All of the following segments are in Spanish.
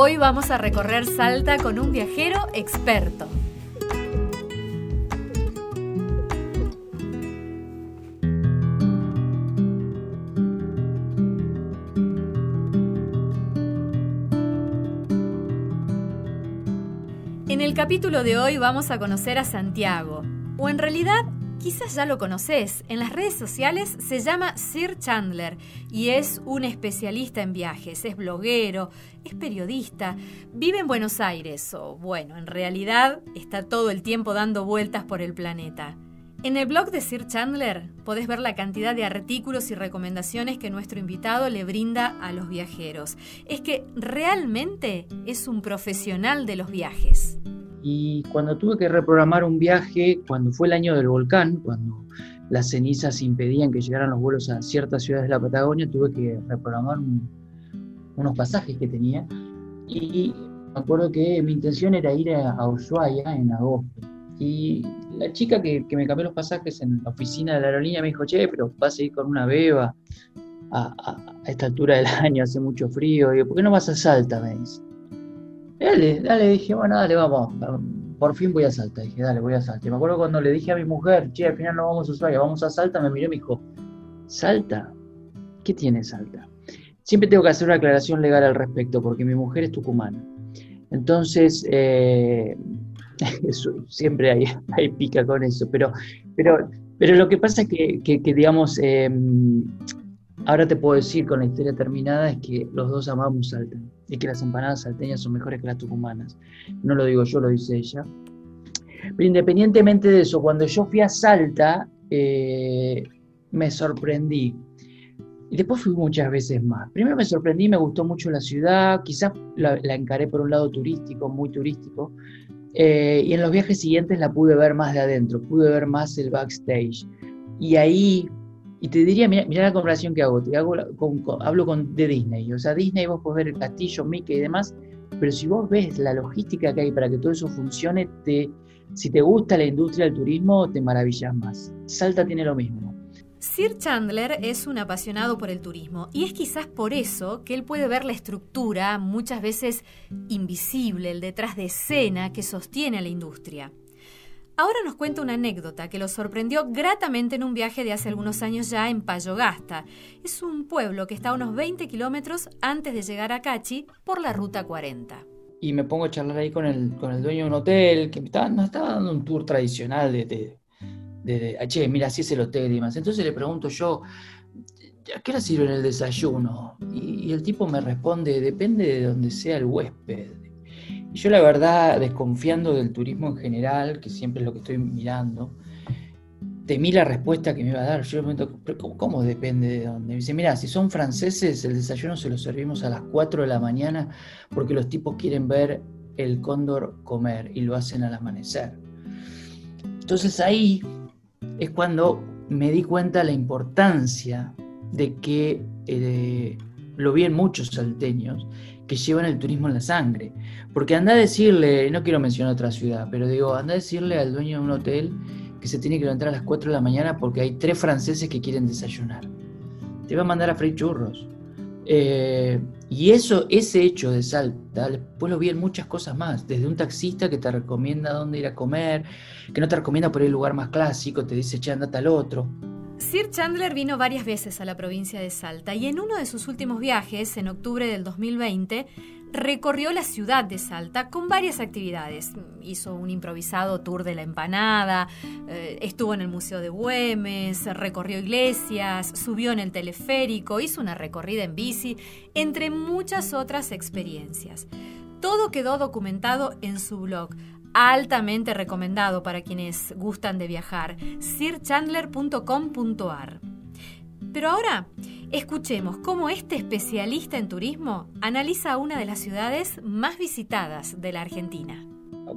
Hoy vamos a recorrer Salta con un viajero experto. En el capítulo de hoy vamos a conocer a Santiago, o en realidad Quizás ya lo conoces. En las redes sociales se llama Sir Chandler y es un especialista en viajes. Es bloguero, es periodista, vive en Buenos Aires o bueno, en realidad está todo el tiempo dando vueltas por el planeta. En el blog de Sir Chandler podés ver la cantidad de artículos y recomendaciones que nuestro invitado le brinda a los viajeros. Es que realmente es un profesional de los viajes. Y cuando tuve que reprogramar un viaje, cuando fue el año del volcán, cuando las cenizas impedían que llegaran los vuelos a ciertas ciudades de la Patagonia, tuve que reprogramar unos pasajes que tenía. Y me acuerdo que mi intención era ir a, Ushuaia en agosto. Y la chica que, me cambió los pasajes en la oficina de la aerolínea me dijo, che, pero vas a ir con una beba a, a, esta altura del año, hace mucho frío. Y ¿por qué no vas a Salta? Me dice. Dale, dale, dije, bueno, dale, vamos. Por fin voy a Salta. Dije, dale, voy a Salta. Y me acuerdo cuando le dije a mi mujer, che, al final no vamos a Ushuaia, vamos a Salta, me miró y me dijo, ¿Salta? ¿Qué tiene Salta? Siempre tengo que hacer una aclaración legal al respecto, porque mi mujer es tucumana. Entonces, eh, siempre hay, hay, pica con eso, pero, pero, pero lo que pasa es que, que, digamos, em, ahora te puedo decir con la historia terminada, es que los dos amamos Salta y que las empanadas salteñas son mejores que las tucumanas. No lo digo yo, lo dice ella. Pero independientemente de eso, cuando yo fui a Salta, eh, me sorprendí. Y después fui muchas veces más. Primero me sorprendí, me gustó mucho la ciudad, quizás la, encaré por un lado turístico, muy turístico, eh, y en los viajes siguientes la pude ver más de adentro, pude ver más el backstage. Y ahí y te diría, mira, la comparación que hago, te hago hablo con, de Disney, o sea, Disney vos podés ver el castillo, Mickey y demás, pero si vos ves la logística que hay para que todo eso funcione, te, si te gusta la industria del turismo, te maravillas más. Salta tiene lo mismo. Sir Chandler es un apasionado por el turismo y es quizás por eso que él puede ver la estructura, muchas veces invisible, el detrás de escena que sostiene a la industria. Ahora nos cuenta una anécdota que lo sorprendió gratamente en un viaje de hace algunos años ya en Payogasta. Es un pueblo que está a unos 20 kilómetros antes de llegar a Cachi por la ruta 40. Y me pongo a charlar ahí con el, con el dueño de un hotel que estaba, nos estaba dando un tour tradicional de, de, de, ah, che, mira, así es el hotel y demás. Entonces le pregunto yo, ¿a qué hora sirven el desayuno? Y, y el tipo me responde, depende de donde sea el huésped yo la verdad, desconfiando del turismo en general, que siempre es lo que estoy mirando, temí la respuesta que me iba a dar. Yo me pregunto, ¿cómo, depende de dónde? Me dice, mira, si son franceses, el desayuno se lo servimos a las 4 de la mañana porque los tipos quieren ver el cóndor comer y lo hacen al amanecer. Entonces ahí es cuando me di cuenta la importancia de que eh, lo vi en muchos salteños que llevan el turismo en la sangre. Porque anda a decirle, no quiero mencionar otra ciudad, pero digo, anda a decirle al dueño de un hotel que se tiene que levantar a las 4 de la mañana porque hay tres franceses que quieren desayunar. Te va a mandar a freír churros. Eh, y eso, ese hecho de Salta, después lo vi en muchas cosas más, desde un taxista que te recomienda dónde ir a comer, que no te recomienda por el lugar más clásico, te dice, che, andate al otro. Sir Chandler vino varias veces a la provincia de Salta y en uno de sus últimos viajes, en octubre del 2020, recorrió la ciudad de Salta con varias actividades. Hizo un improvisado tour de la empanada, eh, estuvo en el Museo de Güemes, recorrió iglesias, subió en el teleférico, hizo una recorrida en bici, entre muchas otras experiencias. Todo quedó documentado en su blog altamente recomendado para quienes gustan de viajar, sirchandler.com.ar. Pero ahora, Escuchemos cómo este especialista en turismo analiza una de las ciudades más visitadas de la Argentina.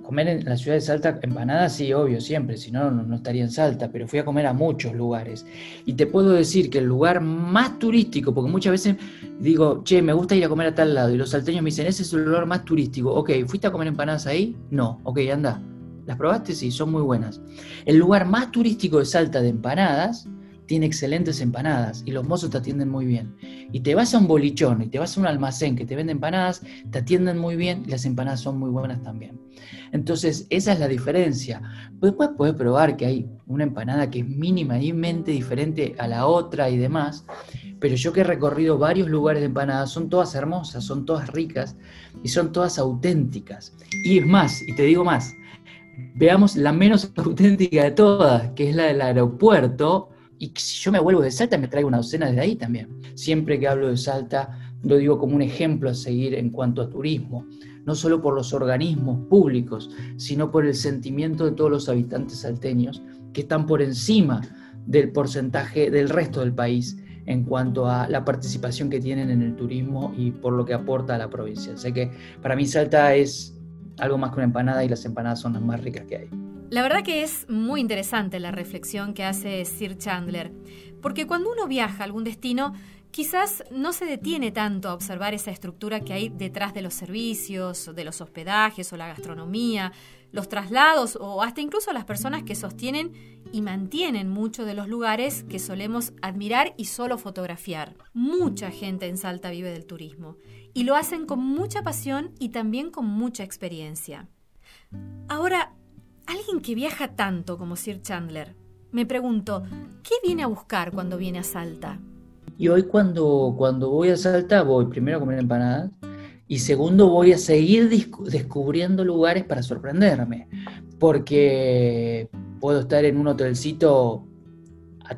Comer en la ciudad de Salta empanadas, sí, obvio, siempre, si no, no estaría en Salta, pero fui a comer a muchos lugares. Y te puedo decir que el lugar más turístico, porque muchas veces digo, che, me gusta ir a comer a tal lado, y los salteños me dicen, ese es el lugar más turístico. Ok, ¿fuiste a comer empanadas ahí? No, ok, anda. ¿Las probaste? Sí, son muy buenas. El lugar más turístico de Salta de empanadas tiene excelentes empanadas y los mozos te atienden muy bien. Y te vas a un bolichón y te vas a un almacén que te vende empanadas, te atienden muy bien y las empanadas son muy buenas también. Entonces, esa es la diferencia. Después puedes probar que hay una empanada que es mínimamente diferente a la otra y demás, pero yo que he recorrido varios lugares de empanadas, son todas hermosas, son todas ricas y son todas auténticas. Y es más, y te digo más, veamos la menos auténtica de todas, que es la del aeropuerto, y si yo me vuelvo de Salta, me traigo una docena desde ahí también. Siempre que hablo de Salta, lo digo como un ejemplo a seguir en cuanto a turismo, no solo por los organismos públicos, sino por el sentimiento de todos los habitantes salteños, que están por encima del porcentaje del resto del país en cuanto a la participación que tienen en el turismo y por lo que aporta a la provincia. Así que para mí Salta es algo más que una empanada y las empanadas son las más ricas que hay. La verdad que es muy interesante la reflexión que hace Sir Chandler, porque cuando uno viaja a algún destino, quizás no se detiene tanto a observar esa estructura que hay detrás de los servicios, de los hospedajes o la gastronomía, los traslados o hasta incluso las personas que sostienen y mantienen muchos de los lugares que solemos admirar y solo fotografiar. Mucha gente en Salta vive del turismo y lo hacen con mucha pasión y también con mucha experiencia. Ahora, Que viaja tanto como Sir Chandler, me pregunto, ¿qué viene a buscar cuando viene a Salta? Y hoy cuando, cuando voy a Salta voy primero a comer empanadas y segundo voy a seguir descubriendo lugares para sorprenderme, porque puedo estar en un hotelcito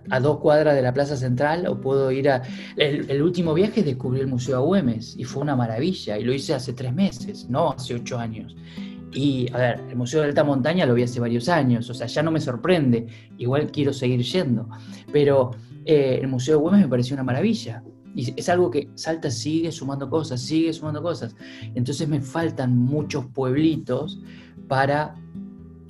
a, dos cuadras de la Plaza Central o puedo ir a... El, el, último viaje descubrí el Museo Agüemes y fue una maravilla y lo hice hace tres meses, no hace ocho años. Y, a ver, el Museo de Alta Montaña lo vi hace varios años, o sea, ya no me sorprende, igual quiero seguir yendo, pero eh, el Museo de Güemes me pareció una maravilla. Y es algo que Salta sigue sumando cosas, sigue sumando cosas. Entonces me faltan muchos pueblitos para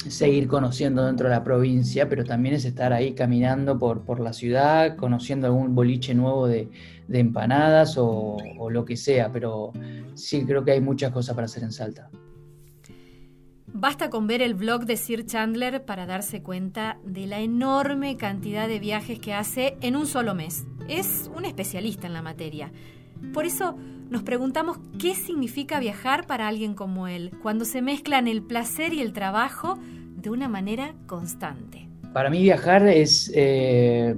seguir conociendo dentro de la provincia, pero también es estar ahí caminando por, por la ciudad, conociendo algún boliche nuevo de, empanadas o, lo que sea, pero sí creo que hay muchas cosas para hacer en Salta. Basta con ver el blog de Sir Chandler para darse cuenta de la enorme cantidad de viajes que hace en un solo mes. Es un especialista en la materia. Por eso nos preguntamos qué significa viajar para alguien como él, cuando se mezclan el placer y el trabajo de una manera constante. Para mí viajar es eh,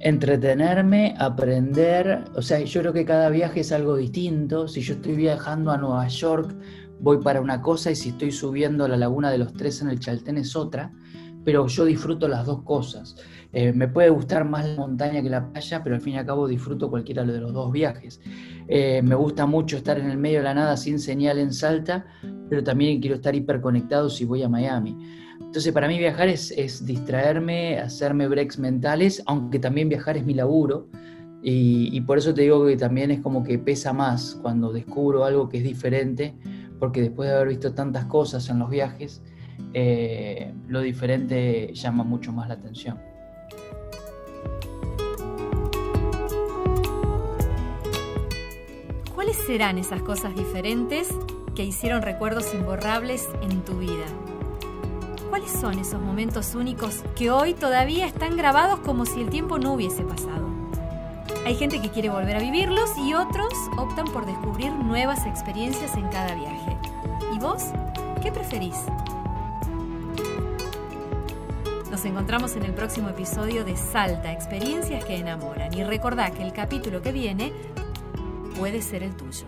entretenerme, aprender, o sea, yo creo que cada viaje es algo distinto. Si yo estoy viajando a Nueva York, voy para una cosa y si estoy subiendo a la laguna de los tres en el Chaltén es otra, pero yo disfruto las dos cosas. Eh, me puede gustar más la montaña que la playa, pero al fin y al cabo disfruto cualquiera de los dos viajes. Eh, me gusta mucho estar en el medio de la nada sin señal en Salta, pero también quiero estar hiperconectado si voy a Miami. Entonces para mí viajar es, distraerme, hacerme breaks mentales, aunque también viajar es mi laburo. Y, y por eso te digo que también es como que pesa más cuando descubro algo que es diferente porque después de haber visto tantas cosas en los viajes, eh, lo diferente llama mucho más la atención. ¿Cuáles serán esas cosas diferentes que hicieron recuerdos imborrables en tu vida? ¿Cuáles son esos momentos únicos que hoy todavía están grabados como si el tiempo no hubiese pasado? Hay gente que quiere volver a vivirlos y otros optan por descubrir nuevas experiencias en cada viaje. ¿Y vos? ¿Qué preferís? Nos encontramos en el próximo episodio de Salta, experiencias que enamoran. Y recordá que el capítulo que viene puede ser el tuyo.